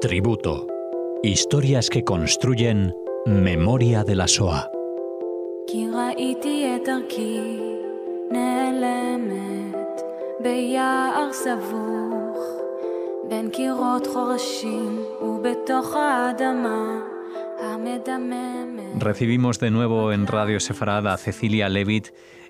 Tributo. Historias que construyen memoria de la SOA. Recibimos de nuevo en Radio Sefarad a Cecilia Levitt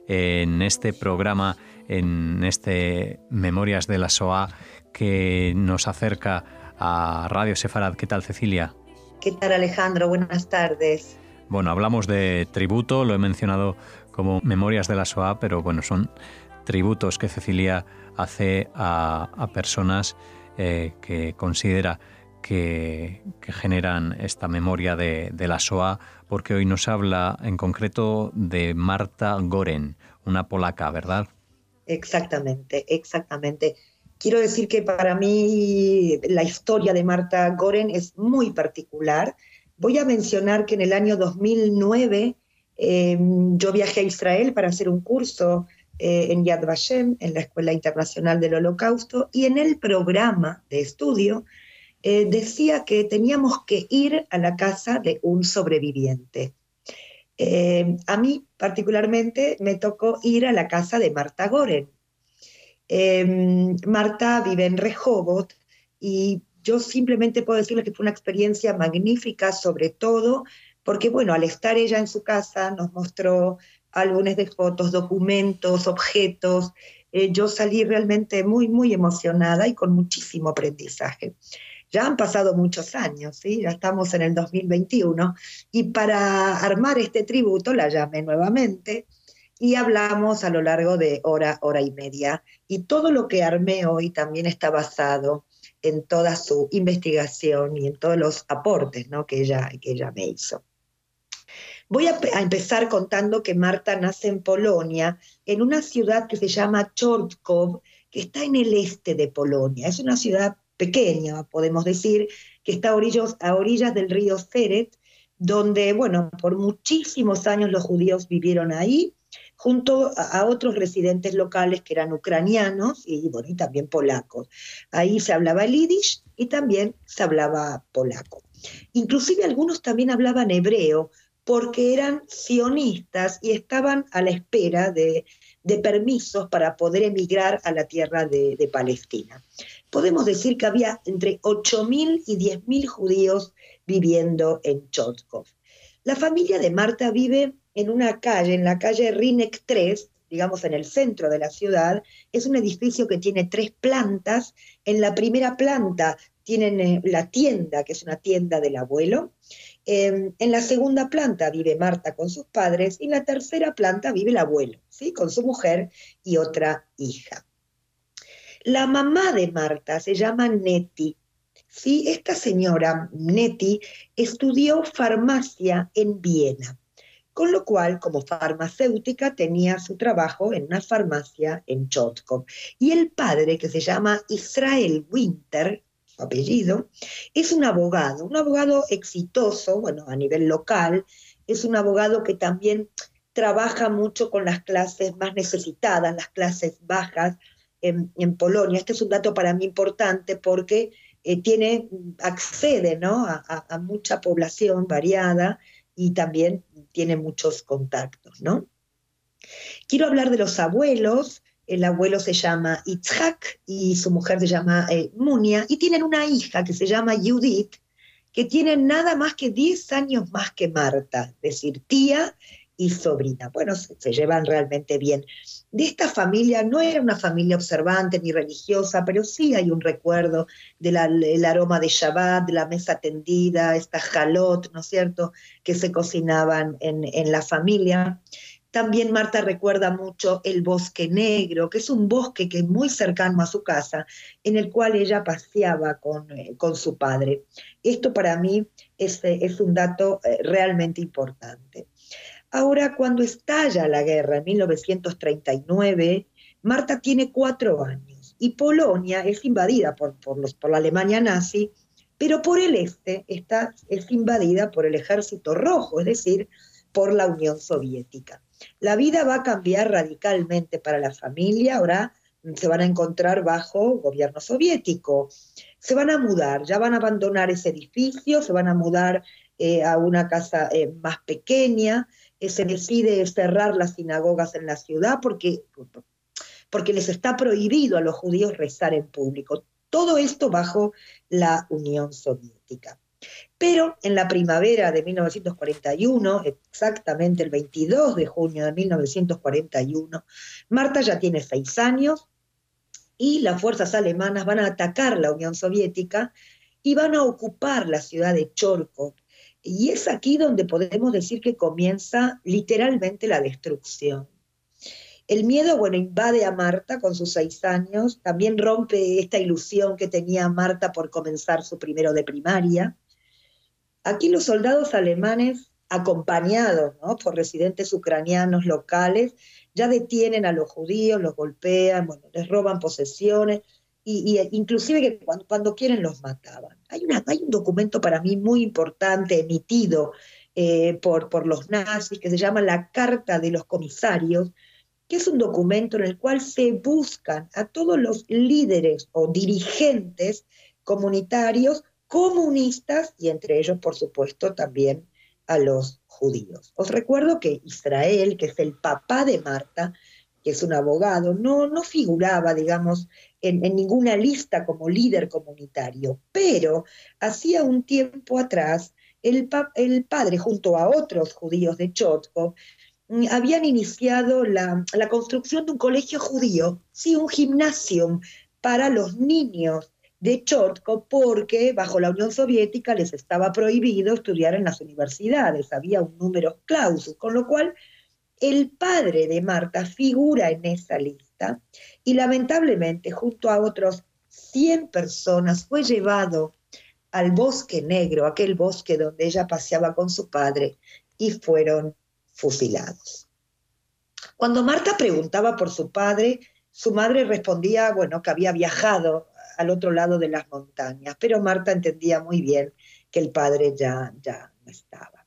en este programa, en este Memorias de la SOA, que nos acerca a Radio Sefarad. ¿Qué tal, Cecilia? ¿Qué tal, Alejandro? Buenas tardes. Bueno, hablamos de tributo, lo he mencionado como Memorias de la SOA, pero bueno, son tributos que Cecilia hace a, personas eh, que considera que, generan esta memoria de, de, la SOA, porque hoy nos habla en concreto de Marta Goren, una polaca, ¿verdad? Exactamente, exactamente. Quiero decir que para mí la historia de Marta Goren es muy particular. Voy a mencionar que en el año 2009 em, yo viajé a Israel para hacer un curso eh, en Yad Vashem, en la Escuela Internacional del Holocausto, y en el programa de estudio eh, decía que teníamos que ir a la casa de un sobreviviente. Em, a mí particularmente me tocó ir a la casa de Marta Goren, Em, Marta vive en Rehoboth y yo simplemente puedo decirle que fue una experiencia magnífica, sobre todo porque, bueno, al estar ella en su casa nos mostró álbumes de fotos, documentos, objetos. Eh, yo salí realmente muy, muy emocionada y con muchísimo aprendizaje. Ya han pasado muchos años, ¿sí? ya estamos en el 2021, y para armar este tributo la llamé nuevamente y hablamos a lo largo de hora, hora y media. Y todo lo que armé hoy también está basado en toda su investigación y en todos los aportes ¿no? que, ella, que ella me hizo. Voy a, empezar contando que Marta nace en Polonia, en una ciudad que se llama Chortkov, que está en el este de Polonia. Es una ciudad pequeña, podemos decir, que está a orillas, del río Seret, donde, bueno, por muchísimos años los judíos vivieron ahí junto a, otros residentes locales que eran ucranianos y, bueno, y también polacos. Ahí se hablaba el yiddish y también se hablaba polaco. Inclusive algunos también hablaban hebreo porque eran sionistas y estaban a la espera de, permisos para poder emigrar a la tierra de Palestina. Podemos decir que había entre 8.000 y 10.000 judíos viviendo en Chotkov. La familia de Marta vive en una calle, en la calle Rinek 3, digamos en el centro de la ciudad, es un edificio que tiene tres plantas. En la primera planta tienen eh, la tienda, que es una tienda del abuelo. Em, en la segunda planta vive Marta con sus padres y en la tercera planta vive el abuelo, ¿sí? con su mujer y otra hija. La mamá de Marta se llama Neti. ¿sí? Esta señora, Neti, estudió farmacia en Viena con lo cual, como farmacéutica, tenía su trabajo en una farmacia en Chotkov. Y el padre, que se llama Israel Winter, su apellido, es un abogado, un abogado exitoso, bueno, a nivel local, es un abogado que también trabaja mucho con las clases más necesitadas, las clases bajas en, Polonia. Este es un dato para mí importante porque eh, tiene, accede ¿no? a mucha población variada y también tiene muchos contactos, ¿no? Quiero hablar de los abuelos. El abuelo se llama Itzhak y su mujer se llama eh, Munia y tienen una hija que se llama Judith, que tiene nada más que 10 años más que Marta, es decir, tía y sobrina. Bueno, se, llevan realmente bien. De esta familia no era una familia observante ni religiosa, pero sí hay un recuerdo del aroma de Shabbat, de la mesa tendida, esta jalot, ¿no es cierto?, que se cocinaban en, en la familia. También Marta recuerda mucho el bosque negro, que es un bosque que es muy cercano a su casa, en el cual ella paseaba con, eh, con su padre. Esto para mí es, es un dato eh, realmente importante. Ahora, cuando estalla la guerra en 1939, Marta tiene cuatro años y Polonia es invadida por, los, por la Alemania nazi, pero por el este está, es invadida por el ejército rojo, es decir, por la Unión Soviética. La vida va a cambiar radicalmente para la familia, ahora se van a encontrar bajo gobierno soviético. Se van a mudar, ya van a abandonar ese edificio, se van a mudar eh, a una casa eh, más pequeña, se decide cerrar las sinagogas en la ciudad porque, porque les está prohibido a los judíos rezar en público. Todo esto bajo la Unión Soviética. Pero en la primavera de 1941, exactamente el 22 de junio de 1941, Marta ya tiene seis años y las fuerzas alemanas van a atacar la Unión Soviética y van a ocupar la ciudad de Chorkov. Y es aquí donde podemos decir que comienza literalmente la destrucción. El miedo, bueno, invade a Marta con sus seis años, también rompe esta ilusión que tenía Marta por comenzar su primero de primaria. Aquí los soldados alemanes, acompañados por residentes ucranianos locales, ya detienen a los judíos, los golpean, bueno, les roban posesiones, y, inclusive que cuando, quieren los mataban. Hay, hay un documento para mí muy importante emitido eh, por, por los nazis que se llama la Carta de los Comisarios, que es un documento en el cual se buscan a todos los líderes o dirigentes comunitarios comunistas y entre ellos, por supuesto, también a los judíos. Os recuerdo que Israel, que es el papá de Marta, que es un abogado, no, no figuraba, digamos, en, ninguna lista como líder comunitario, pero hacía un tiempo atrás el, el padre, junto a otros judíos de Chotkov, mm, habían iniciado la, la, construcción de un colegio judío, sí, un gimnasio para los niños de Chotko porque bajo la Unión Soviética les estaba prohibido estudiar en las universidades, había un número clausus, con lo cual el padre de Marta figura en esa lista y lamentablemente junto a otros 100 personas fue llevado al bosque negro, aquel bosque donde ella paseaba con su padre, y fueron fusilados. Cuando Marta preguntaba por su padre, su madre respondía, bueno, que había viajado al otro lado de las montañas, pero Marta entendía muy bien que el padre ya, ya no estaba.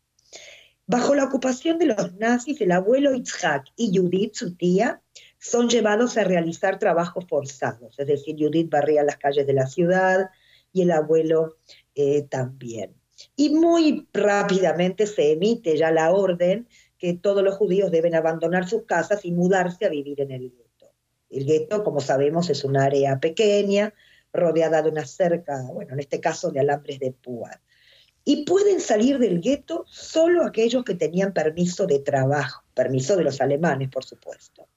Bajo la ocupación de los nazis, el abuelo Itzhak y Judith, su tía, son llevados a realizar trabajos forzados, es decir, Judith barría las calles de la ciudad y el abuelo eh, también. Y muy rápidamente se emite ya la orden que todos los judíos deben abandonar sus casas y mudarse a vivir en el gueto. El gueto, como sabemos, es un área pequeña, rodeada de una cerca, bueno, en este caso de alambres de púa. Y pueden salir del gueto solo aquellos que tenían permiso de trabajo, permiso de los alemanes, por supuesto.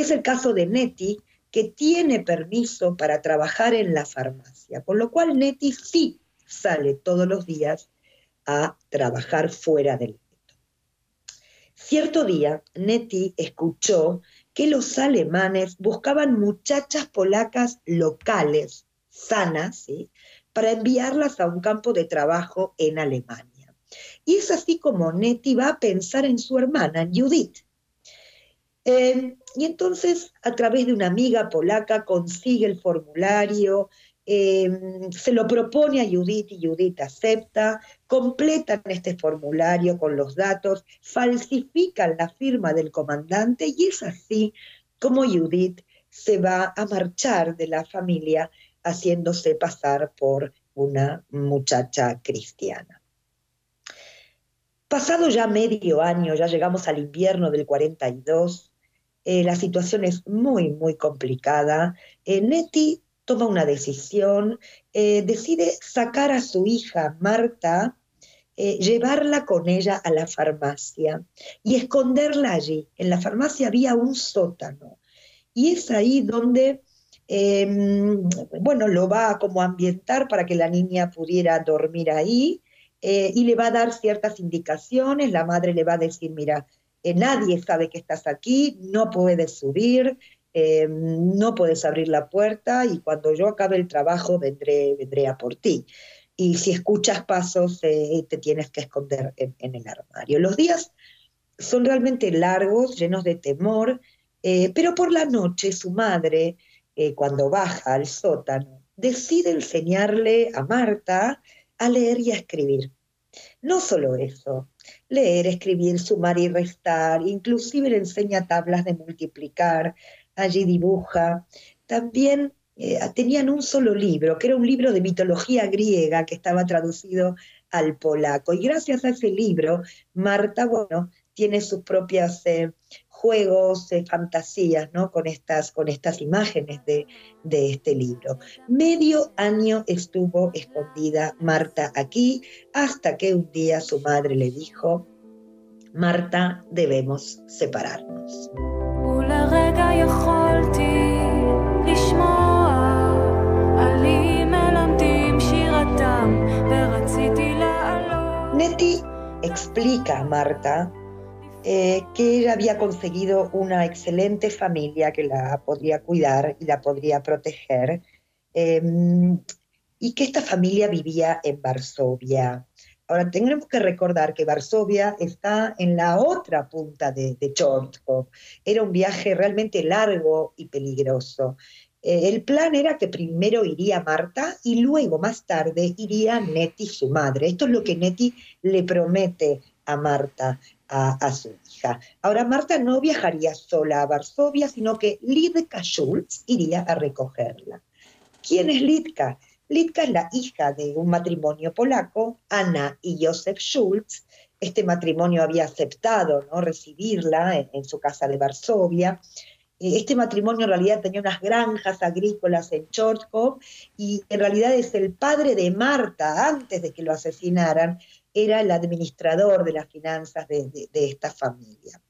Es el caso de Neti, que tiene permiso para trabajar en la farmacia, con lo cual Neti sí sale todos los días a trabajar fuera del gueto. Cierto día, Neti escuchó que los alemanes buscaban muchachas polacas locales, sanas, para enviarlas a un campo de trabajo en Alemania. Y es así como Nettie va a pensar en su hermana, Judith. Eh, y entonces, a través de una amiga polaca, consigue el formulario, Em, se lo propone a Judith y Judith acepta, completan este formulario con los datos, falsifican la firma del comandante y es así como Judith se va a marchar de la familia haciéndose pasar por una muchacha cristiana. Pasado ya medio año, ya llegamos al invierno del 42, eh, la situación es muy, muy complicada. Eh, Nettie toma una decisión, eh, decide sacar a su hija Marta, eh, llevarla con ella a la farmacia y esconderla allí. En la farmacia había un sótano y es ahí donde, em, bueno, lo va a como ambientar para que la niña pudiera dormir ahí y le va a dar ciertas indicaciones. La madre le va a decir, mira, nadie sabe que estás aquí, no puedes subir, eh, no puedes abrir la puerta y cuando yo acabe el trabajo vendré, vendré a por ti. Y si escuchas pasos, eh, te tienes que esconder en, el armario. Los días son realmente largos, llenos de temor, eh, pero por la noche su madre, cuando baja al sótano, decide enseñarle a Marta a leer y a escribir. No solo eso, leer, escribir, sumar y restar, inclusive le enseña tablas de multiplicar, allí dibuja. También eh, tenían un solo libro, que era un libro de mitología griega que estaba traducido al polaco. Y gracias a ese libro, Marta, bueno, tiene sus propias eh, juegos, eh, fantasías, ¿no? Con estas, con estas imágenes de, de este libro. Medio año estuvo escondida Marta aquí, hasta que un día su madre le dijo, Marta, debemos separarnos. Nettie explica a Marta eh, que ella había conseguido una excelente familia que la podría cuidar y la podría proteger, em, y que esta familia vivía en Varsovia. Ahora, tenemos que recordar que Varsovia está en la otra punta de, de Era un viaje realmente largo y peligroso. Eh, el plan era que primero iría Marta y luego, más tarde, iría Neti, su madre. Esto es lo que Neti le promete a Marta, a, su hija. Ahora, Marta no viajaría sola a Varsovia, sino que Lidka Schultz iría a recogerla. ¿Quién es Lidka? Lidka es la hija de un matrimonio polaco, Ana y Josef Schultz. Este matrimonio había aceptado ¿no? recibirla en, en su casa de Varsovia. Este matrimonio en realidad tenía unas granjas agrícolas en Chortkov y en realidad es el padre de Marta, antes de que lo asesinaran, era el administrador de las finanzas de, esta familia.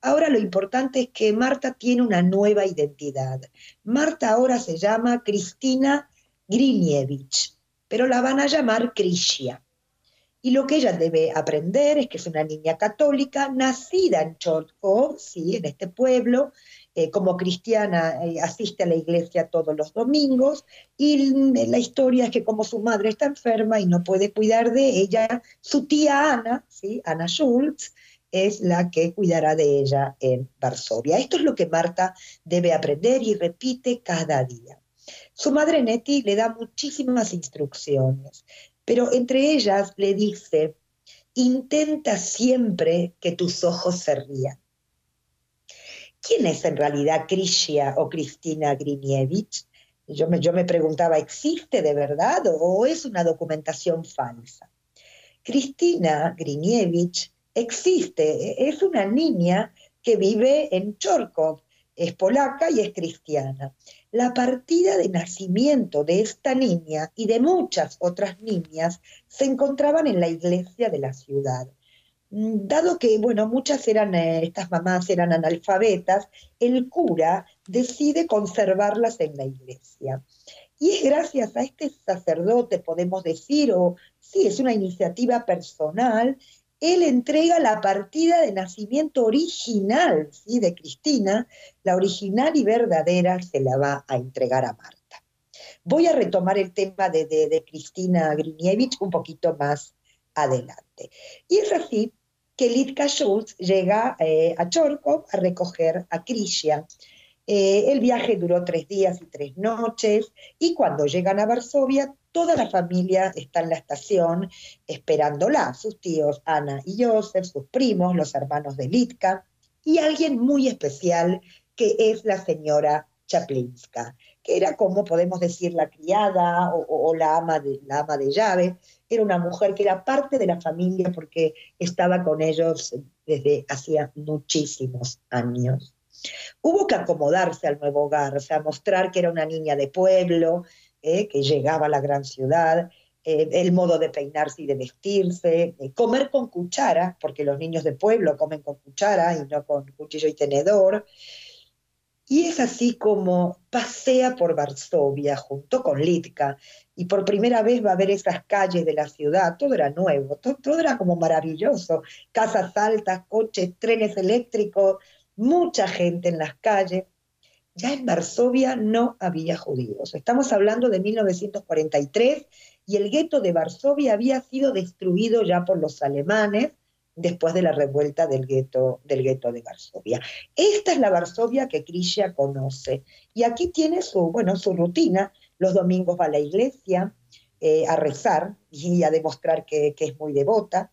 Ahora lo importante es que Marta tiene una nueva identidad. Marta ahora se llama Cristina Grinievich, pero la van a llamar Krishia. Y lo que ella debe aprender es que es una niña católica, nacida en Chortkov, sí, en este pueblo, eh, como cristiana eh, asiste a la iglesia todos los domingos y la historia es que como su madre está enferma y no puede cuidar de ella, su tía Ana, ¿sí? Ana Schultz, es la que cuidará de ella en Varsovia. Esto es lo que Marta debe aprender y repite cada día. Su madre Neti le da muchísimas instrucciones, pero entre ellas le dice, intenta siempre que tus ojos se rían. ¿Quién es en realidad Krishia o Cristina Grinievich? Yo me, yo me preguntaba, ¿existe de verdad o es una documentación falsa? Cristina Grinievich existe, es una niña que vive en Chorkov, es polaca y es cristiana. La partida de nacimiento de esta niña y de muchas otras niñas se encontraban en la iglesia de la ciudad. Mm, dado que, bueno, muchas eran, eh, estas mamás eran analfabetas, el cura decide conservarlas en la iglesia. Y es gracias a este sacerdote, podemos decir, o sí, es una iniciativa personal, él entrega la partida de nacimiento original ¿sí? de Cristina, la original y verdadera se la va a entregar a Marta. Voy a retomar el tema de, de Cristina Grinievich un poquito más adelante. Y es así que Litka Schultz llega eh, a Chorkov a recoger a Krishia. Eh, el viaje duró tres días y tres noches y cuando llegan a Varsovia, toda la familia está en la estación esperándola, sus tíos Ana y Joseph, sus primos, los hermanos de Litka y alguien muy especial que es la señora Chaplinska, que era como podemos decir la criada o, la, ama de, la ama de llave, era una mujer que era parte de la familia porque estaba con ellos desde hacía muchísimos años. Hubo que acomodarse al nuevo hogar, o sea, mostrar que era una niña de pueblo, eh, que llegaba a la gran ciudad, eh, el modo de peinarse y de vestirse, comer con cuchara, porque los niños de pueblo comen con cuchara y no con cuchillo y tenedor, y es así como pasea por Varsovia junto con Litka y por primera vez va a ver esas calles de la ciudad, todo era nuevo, todo, era como maravilloso, casas altas, coches, trenes eléctricos, mucha gente en las calles. Ya en Varsovia no había judíos. Estamos hablando de 1943 y el gueto de Varsovia había sido destruido ya por los alemanes después de la revuelta del gueto, del de Varsovia. Esta es la Varsovia que Krishna conoce. Y aquí tiene su, bueno, su rutina. Los domingos va a la iglesia eh, a rezar y a demostrar que, es muy devota.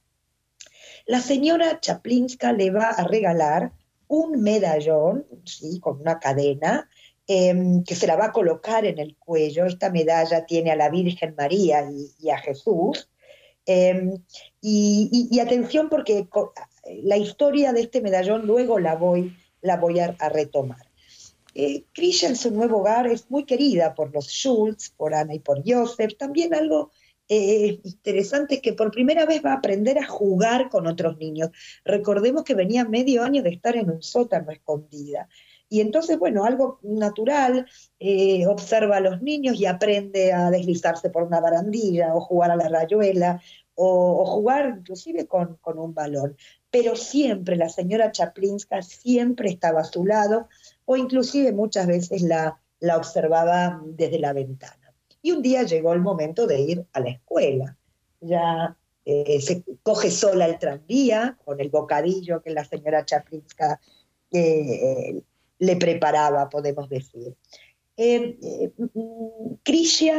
La señora Chaplinska le va a regalar un medallón, ¿sí? con una cadena, em, que se la va a colocar en el cuello. Esta medalla tiene a la Virgen María y, a Jesús. Em, y, atención porque la historia de este medallón luego la voy, la voy a, retomar. Eh, en su nuevo hogar es muy querida por los Schultz, por Ana y por Joseph. También algo eh, interesante es que por primera vez va a aprender a jugar con otros niños. Recordemos que venía medio año de estar en un sótano escondida. Y entonces, bueno, algo natural, eh, observa a los niños y aprende a deslizarse por una barandilla o jugar a la rayuela o, jugar inclusive con, un balón. Pero siempre la señora Chaplinska siempre estaba a su lado o inclusive muchas veces la, la observaba desde la ventana. Y un día llegó el momento de ir a la escuela. Ya eh, se coge sola el tranvía con el bocadillo que la señora Chaplinska eh, le preparaba, podemos decir. Eh, eh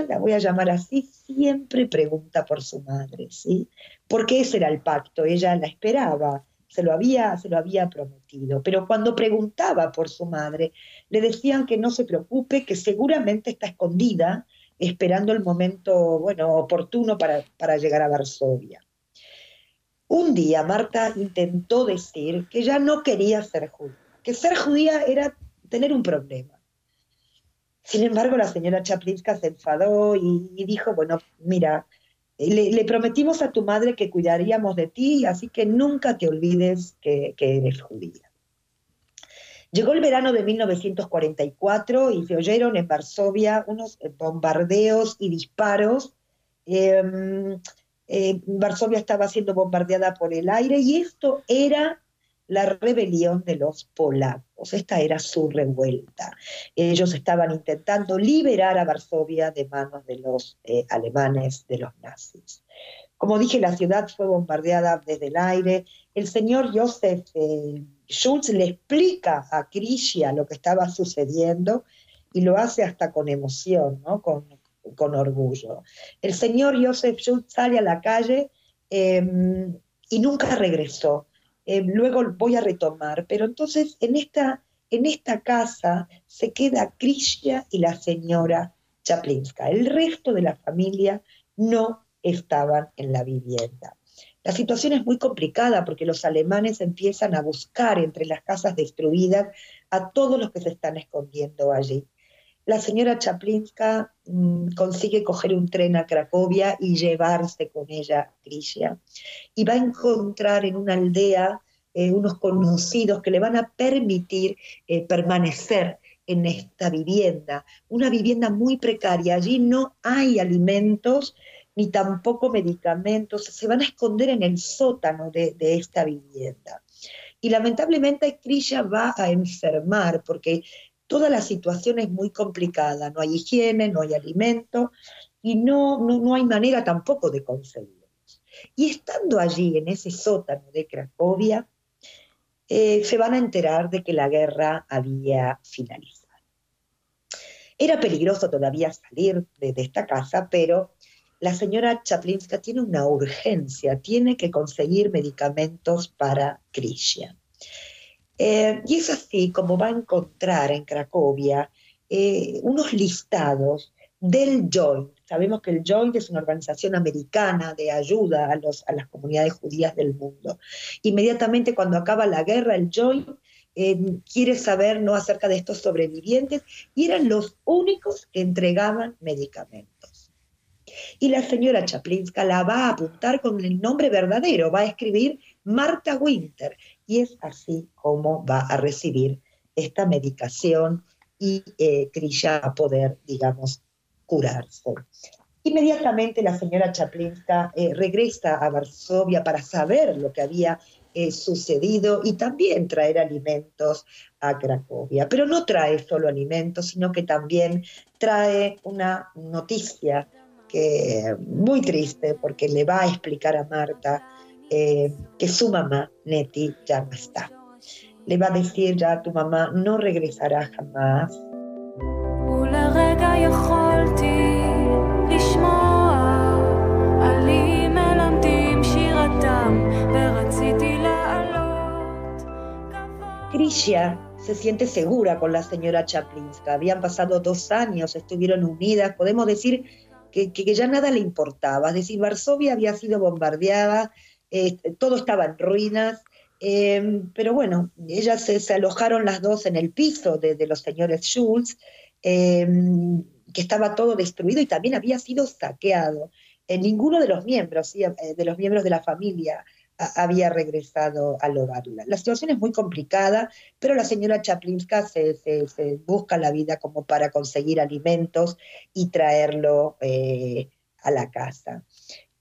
la voy a llamar así, siempre pregunta por su madre, ¿sí? Porque ese era el pacto, ella la esperaba, se lo había, se lo había prometido. Pero cuando preguntaba por su madre, le decían que no se preocupe, que seguramente está escondida esperando el momento bueno, oportuno para, llegar a Varsovia. Un día Marta intentó decir que ya no quería ser judía, que ser judía era tener un problema. Sin embargo, la señora Chaplinska se enfadó y, dijo, bueno, mira, le, prometimos a tu madre que cuidaríamos de ti, así que nunca te olvides que eres judía. Llegó el verano de 1944 y se oyeron en Varsovia unos eh, bombardeos y disparos. Em, eh, Varsovia estaba siendo bombardeada por el aire y esto era la rebelión de los polacos. Esta era su revuelta. Ellos estaban intentando liberar a Varsovia de manos de los eh, alemanes, de los nazis. Como dije, la ciudad fue bombardeada desde el aire. El señor Joseph Schultz le explica a Krishia lo que estaba sucediendo y lo hace hasta con emoción, ¿no? con, orgullo. El señor Joseph Schultz sale a la calle em, y nunca regresó. Em, luego voy a retomar, pero entonces en esta, en esta casa se queda Krishia y la señora Chaplinska. El resto de la familia no estaban en la vivienda. La situación es muy complicada porque los alemanes empiezan a buscar entre las casas destruidas a todos los que se están escondiendo allí. La señora Chaplinska mm, consigue coger un tren a Cracovia y llevarse con ella a. Y va a encontrar en una aldea eh, unos conocidos que le van a permitir eh, permanecer en esta vivienda, una vivienda muy precaria. Allí no hay alimentos ni tampoco medicamentos, se van a esconder en el sótano de, esta vivienda. Y lamentablemente Krisha va a enfermar porque toda la situación es muy complicada, no hay higiene, no hay alimento y no, no, hay manera tampoco de conseguirlos. Y estando allí en ese sótano de Cracovia, eh, se van a enterar de que la guerra había finalizado. Era peligroso todavía salir de esta casa, pero la señora Chaplinska tiene una urgencia, tiene que conseguir medicamentos para Krishna. Eh, y es así como va a encontrar en Cracovia eh, unos listados del Joint. Sabemos que el Joint es una organización americana de ayuda a, las comunidades judías del mundo. Inmediatamente cuando acaba la guerra, el Joint eh, quiere saber no acerca de estos sobrevivientes y eran los únicos que entregaban medicamentos. Y la señora Chaplinska la va a apuntar con el nombre verdadero, va a escribir Marta Winter. Y es así como va a recibir esta medicación y eh, Krisha a poder, digamos, curarse. Inmediatamente la señora Chaplinska eh, regresa a Varsovia para saber lo que había eh, sucedido y también traer alimentos a Cracovia. Pero no trae solo alimentos, sino que también trae una noticia muy triste porque le va a explicar a Marta eh, que su mamá, Neti, ya no está. Le va a decir ya a tu mamá, no regresará jamás. Grisha se siente segura con la señora Chaplinska. Habían pasado dos años, estuvieron unidas. Podemos decir que, ya nada le importaba. Es decir, Varsovia había sido bombardeada, eh, todo estaba en ruinas. Em, pero bueno, ellas se, alojaron las dos en el piso de, los señores Schulz, em, que estaba todo destruido y también había sido saqueado. En ninguno de los miembros, eh, de los miembros de la familia había regresado al hogar. La, situación es muy complicada, pero la señora Chaplinska se, busca la vida como para conseguir alimentos y traerlo eh, a la casa.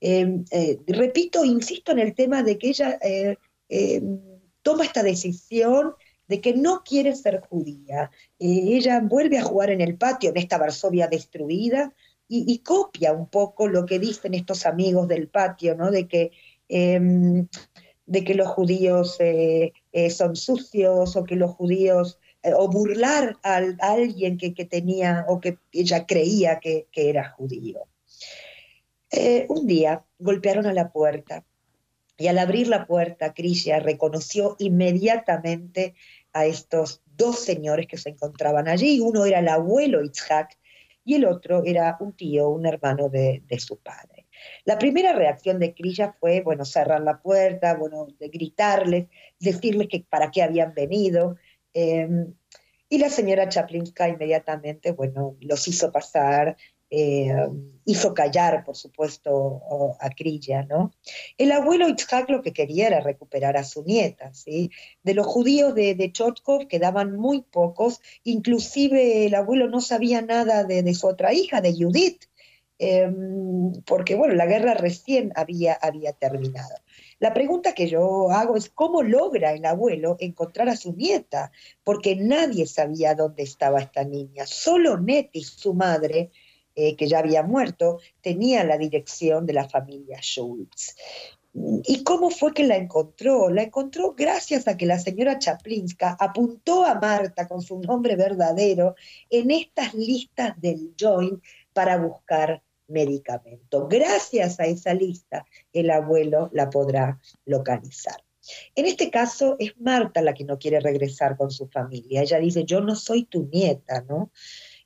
Em, eh, repito, insisto en el tema de que ella eh, em, toma esta decisión de que no quiere ser judía. ella vuelve a jugar en el patio, en esta Varsovia destruida, y, copia un poco lo que dicen estos amigos del patio, ¿no? De que Em, de que los judíos eh, eh, son sucios o que los judíos, eh, o burlar a, alguien que, tenía o que ella creía que, era judío. Un día golpearon a la puerta y al abrir la puerta, Krishna reconoció inmediatamente a estos dos señores que se encontraban allí. Uno era el abuelo Itzhak y el otro era un tío, un hermano de su padre. La primera reacción de Krilla fue, bueno, cerrar la puerta, bueno, de gritarles, decirles que para qué habían venido. Em, y la señora Chaplinska inmediatamente, bueno, los hizo pasar, em, hizo callar, por supuesto, a Krilla, ¿no? El abuelo Itzhak lo que quería era recuperar a su nieta, ¿sí? De los judíos de, de Chotkov quedaban muy pocos, inclusive el abuelo no sabía nada de, su otra hija, de Judith, Em, porque bueno, la guerra recién había, terminado. La pregunta que yo hago es cómo logra el abuelo encontrar a su nieta, porque nadie sabía dónde estaba esta niña. Solo Nettie, su madre, eh, que ya había muerto, tenía la dirección de la familia Schultz. ¿Y cómo fue que la encontró? La encontró gracias a que la señora Chaplinska apuntó a Marta con su nombre verdadero en estas listas del joint para buscar medicamento. Gracias a esa lista, el abuelo la podrá localizar. En este caso es Marta la que no quiere regresar con su familia. Ella dice, yo no soy tu nieta, ¿no?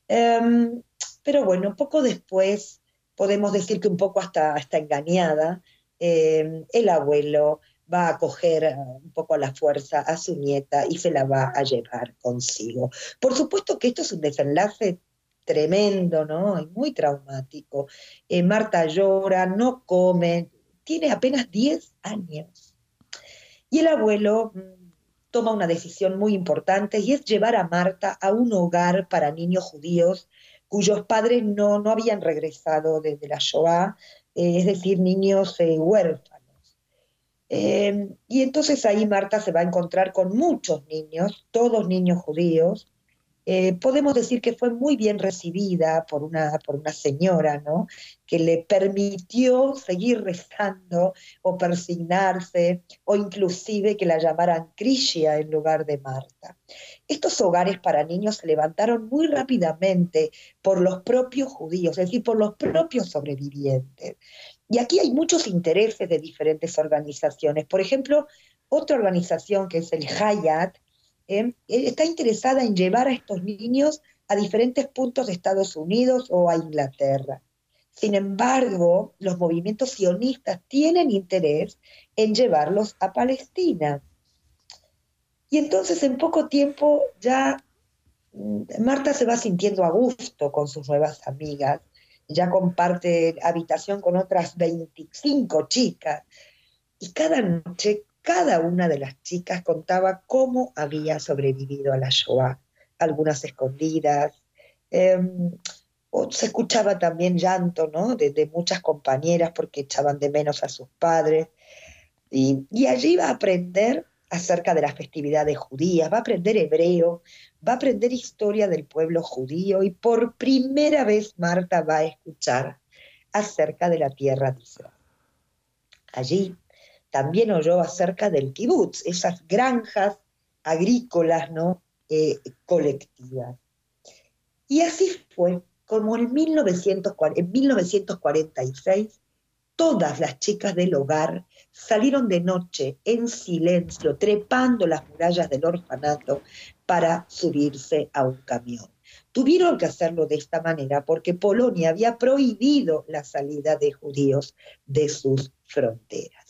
Em, pero bueno, poco después, podemos decir que un poco hasta, engañada, em, el abuelo va a coger eh, un poco a la fuerza a su nieta y se la va a llevar consigo. Por supuesto que esto es un desenlace tremendo, ¿no? Y muy traumático. Eh, Marta llora, no come, tiene apenas 10 años. Y el abuelo mm, toma una decisión muy importante y es llevar a Marta a un hogar para niños judíos cuyos padres no, no habían regresado desde la Shoah, eh, es decir, niños eh, huérfanos. y entonces ahí Marta se va a encontrar con muchos niños, todos niños judíos, eh, podemos decir que fue muy bien recibida por una, por una señora, ¿no? que le permitió seguir rezando o persignarse o inclusive que la llamaran Krishia en lugar de Marta. Estos hogares para niños se levantaron muy rápidamente por los propios judíos, es decir, por los propios sobrevivientes. Y aquí hay muchos intereses de diferentes organizaciones. Por ejemplo, otra organización que es el Hayat, ¿eh? está interesada en llevar a estos niños a diferentes puntos de Estados Unidos o a Inglaterra. Sin embargo, los movimientos sionistas tienen interés en llevarlos a Palestina. Y entonces en poco tiempo ya mm, Marta se va sintiendo a gusto con sus nuevas amigas, ya comparte habitación con otras 25 chicas. Y cada noche cada una de las chicas contaba cómo había sobrevivido a la Shoah, algunas escondidas. Em, se escuchaba también llanto ¿no? de, muchas compañeras porque echaban de menos a sus padres. Y, y allí va a aprender acerca de las festividades judías, va a aprender hebreo, va a aprender historia del pueblo judío y por primera vez Marta va a escuchar acerca de la tierra de Israel. Allí también oyó acerca del kibutz, esas granjas agrícolas ¿no? Eh, colectivas. Y así fue como en, en 1946 todas las chicas del hogar salieron de noche en silencio, trepando las murallas del orfanato para subirse a un camión. Tuvieron que hacerlo de esta manera porque Polonia había prohibido la salida de judíos de sus fronteras.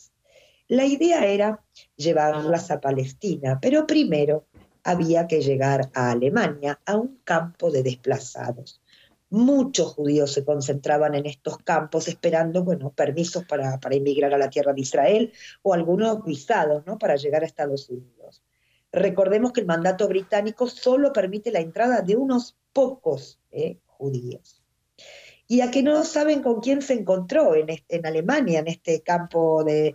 La idea era llevarlas a Palestina, pero primero había que llegar a Alemania, a un campo de desplazados. Muchos judíos se concentraban en estos campos esperando bueno, permisos para, para emigrar a la tierra de Israel o algunos visados ¿no? para llegar a Estados Unidos. Recordemos que el mandato británico solo permite la entrada de unos pocos eh, judíos. Y a que no saben con quién se encontró en, en Alemania, en este campo de,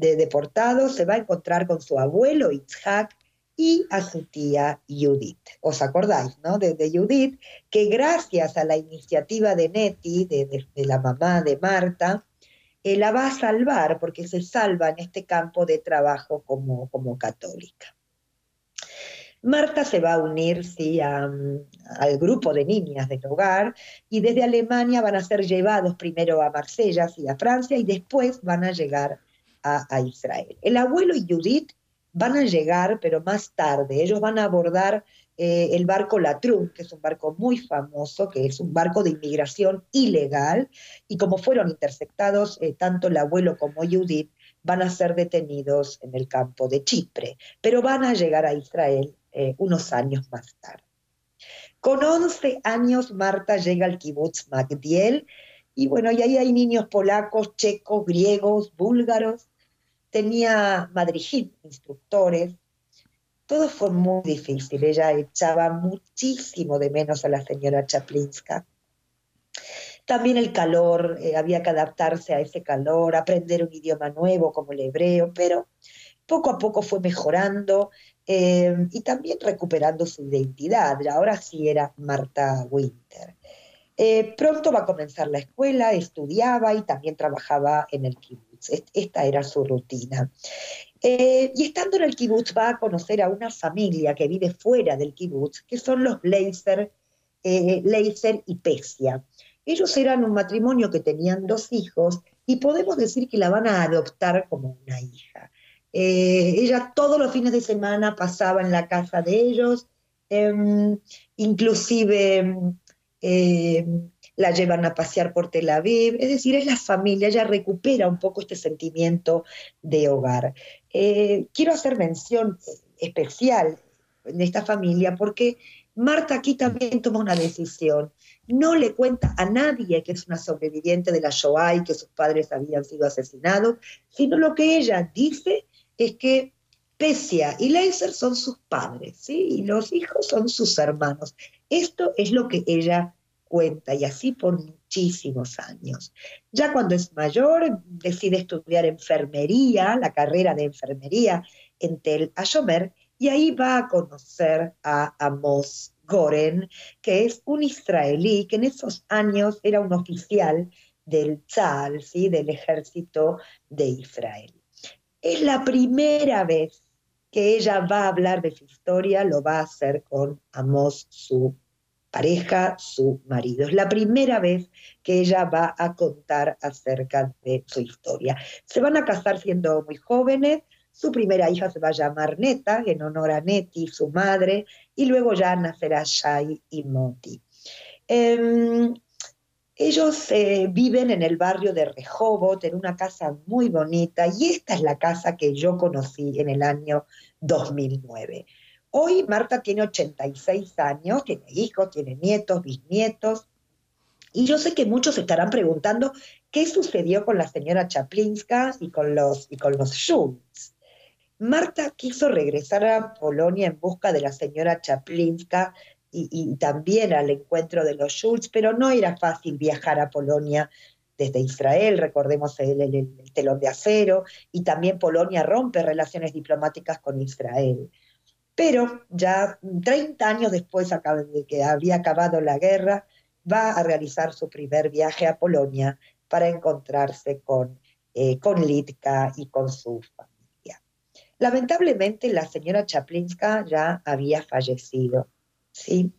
de, deportados, se va a encontrar con su abuelo Itzhak y a su tía Judith. ¿Os acordáis, no? De, Judith, que gracias a la iniciativa de Nettie, de, la mamá de Marta, eh, la va a salvar porque se salva en este campo de trabajo como, como católica. Marta se va a unir sí, al grupo de niñas del hogar y desde Alemania van a ser llevados primero a Marsella y a Francia y después van a llegar a, Israel. El abuelo y Judith van a llegar, pero más tarde. Ellos van a abordar eh, el barco Latrum, que es un barco muy famoso, que es un barco de inmigración ilegal, y como fueron interceptados eh, tanto el abuelo como Judith, van a ser detenidos en el campo de Chipre, pero van a llegar a Israel eh, unos años más tarde. Con 11 años, Marta llega al kibbutz Magdiel, y bueno, y ahí hay niños polacos, checos, griegos, búlgaros. Tenía madrijit, instructores. Todo fue muy difícil. Ella echaba muchísimo de menos a la señora Chaplinska. También el calor, eh, había que adaptarse a ese calor, aprender un idioma nuevo como el hebreo, pero poco a poco fue mejorando eh, y también recuperando su identidad. Ahora sí era Marta Winter. Eh, pronto va a comenzar la escuela, estudiaba y también trabajaba en el Esta era su rutina. Eh, y estando en el kibutz va a conocer a una familia que vive fuera del kibutz, que son los Leiser, Leiser y Pesia. Ellos eran un matrimonio que tenían dos hijos y podemos decir que la van a adoptar como una hija. Eh, ella todos los fines de semana pasaba en la casa de ellos, em, inclusive em, la llevan a pasear por Tel Aviv, es decir, es la familia, ella recupera un poco este sentimiento de hogar. Eh, quiero hacer mención especial de esta familia porque Marta aquí también toma una decisión. No le cuenta a nadie que es una sobreviviente de la Shoah y que sus padres habían sido asesinados, sino lo que ella dice es que Pesia y Leiser son sus padres. Y los hijos son sus hermanos. Esto es lo que ella y así por muchísimos años. Ya cuando es mayor decide estudiar enfermería, la carrera de enfermería en Tel Ashomer y ahí va a conocer a Amos Goren, que es un israelí que en esos años era un oficial del Tzal, del ejército de Israel. Es la primera vez que ella va a hablar de su historia, lo va a hacer con Amos, su pareja, su marido. Es la primera vez que ella va a contar acerca de su historia. Se van a casar siendo muy jóvenes, su primera hija se va a llamar Neta, en honor a Neti, su madre, y luego ya nacerá Shai y Moti. Em, ellos eh, viven en el barrio de Rehoboth, en una casa muy bonita, y esta es la casa que yo conocí en el año 2009. Hoy Marta tiene 86 años, tiene hijos, tiene nietos, bisnietos, y yo sé que muchos estarán preguntando qué sucedió con la señora Chaplinska y con los, y con los Schultz. Marta quiso regresar a Polonia en busca de la señora Chaplinska y, también al encuentro de los Schultz, pero no era fácil viajar a Polonia desde Israel, recordemos el, el, telón de acero, y también Polonia rompe relaciones diplomáticas con Israel. Pero ya 30 años después de que había acabado la guerra, va a realizar su primer viaje a Polonia para encontrarse con, eh, con Litka y con su familia. Lamentablemente la señora Chaplinska ya había fallecido ¿sí?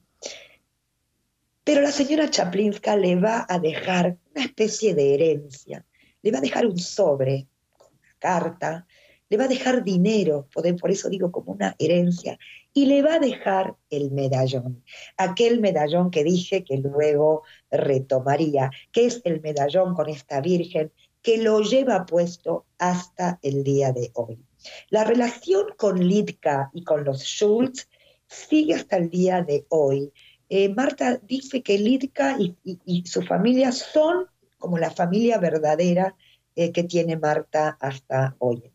Pero la señora Chaplinska le va a dejar una especie de herencia. le va a dejar un sobre con una carta, le va a dejar dinero, por eso digo como una herencia, y le va a dejar el medallón, aquel medallón que dije que luego retomaría, que es el medallón con esta Virgen que lo lleva puesto hasta el día de hoy. La relación con Litka y con los Schultz sigue hasta el día de hoy. Eh, Marta dice que Litka y, su familia son como la familia verdadera eh, que tiene Marta hasta hoy.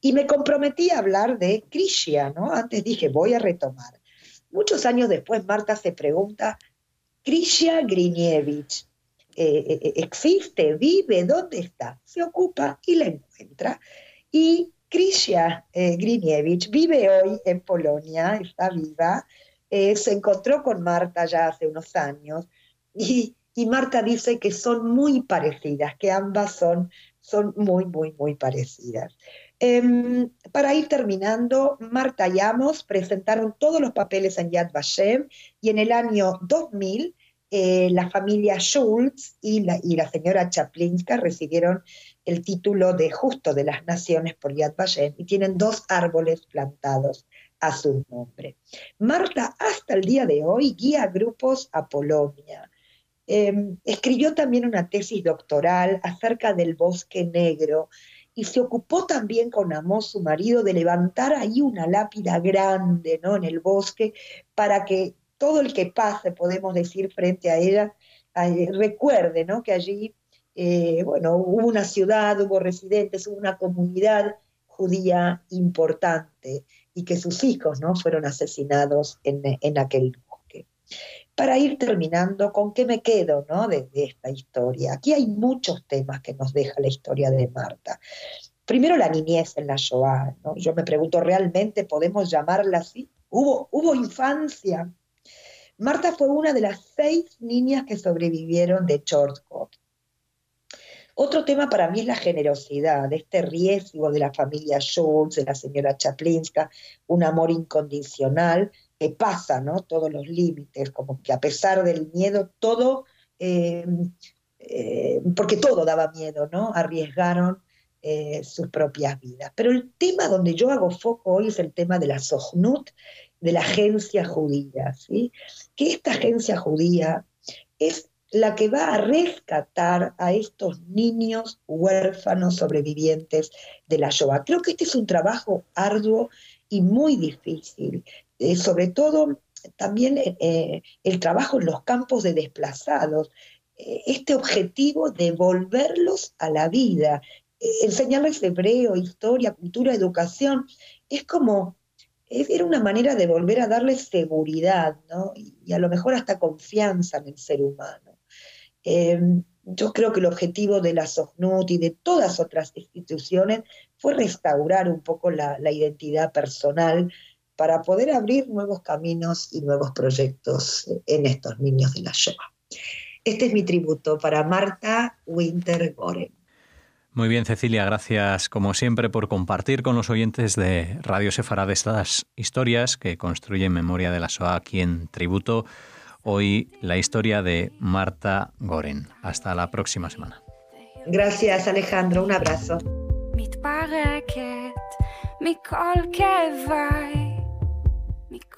Y me comprometí a hablar de Krishia, ¿no? Antes dije, voy a retomar. Muchos años después, Marta se pregunta, Krishia Grinievich, eh, existe, vive, ¿dónde está? Se ocupa y la encuentra. Y Krisia eh, vive hoy en Polonia, está viva, eh, se encontró con Marta ya hace unos años y, Marta dice que son muy parecidas, que ambas son, son muy, muy, muy parecidas. Em, para ir terminando, Marta y Amos presentaron todos los papeles en Yad Vashem y en el año 2000 eh, la familia Schultz y la, señora Chaplinska recibieron el título de Justo de las Naciones por Yad Vashem y tienen dos árboles plantados a su nombre. Marta hasta el día de hoy guía grupos a Polonia. Em, escribió también una tesis doctoral acerca del bosque negro y se ocupó también con Amos, su marido, de levantar ahí una lápida grande ¿no? en el bosque para que todo el que pase, podemos decir, frente a ella, recuerde ¿no? que allí eh, bueno, hubo una ciudad, hubo residentes, hubo una comunidad judía importante y que sus hijos ¿no? fueron asesinados en, aquel bosque. Para ir terminando, ¿con qué me quedo ¿no? de, esta historia? Aquí hay muchos temas que nos deja la historia de Marta. Primero la niñez en la Shoah. Yo me pregunto, ¿realmente podemos llamarla así? ¿Hubo, hubo infancia? Marta fue una de las seis niñas que sobrevivieron de Chortkov. Otro tema para mí es la generosidad, este riesgo de la familia Schultz, de la señora Chaplinska, un amor incondicional que pasa ¿no? todos los límites, como que a pesar del miedo, todo, eh, eh, porque todo daba miedo, ¿no? Arriesgaron eh, sus propias vidas. Pero el tema donde yo hago foco hoy es el tema de la Sohnut, de la agencia judía, ¿sí? Que esta agencia judía es la que va a rescatar a estos niños huérfanos sobrevivientes de la Shoah. Creo que este es un trabajo arduo y muy difícil, eh, sobre todo también eh, el trabajo en los campos de desplazados, eh, este objetivo de volverlos a la vida, enseñarles hebreo, historia, cultura, educación, es como era una manera de volver a darles seguridad, ¿no? y, a lo mejor hasta confianza en el ser humano. Em, yo creo que el objetivo de la SOCNUT y de todas otras instituciones fue restaurar un poco la, identidad personal para poder abrir nuevos caminos y nuevos proyectos en estos niños de la Shoah. Este es mi tributo para Marta Winter Goren. Muy bien, Cecilia, gracias como siempre por compartir con los oyentes de Radio Sefarad estas historias que construyen memoria de la Shoah aquí en Tributo. Hoy la historia de Marta Goren. Hasta la próxima semana. Gracias Alejandro, un abrazo.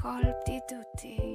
הכל בדידותי.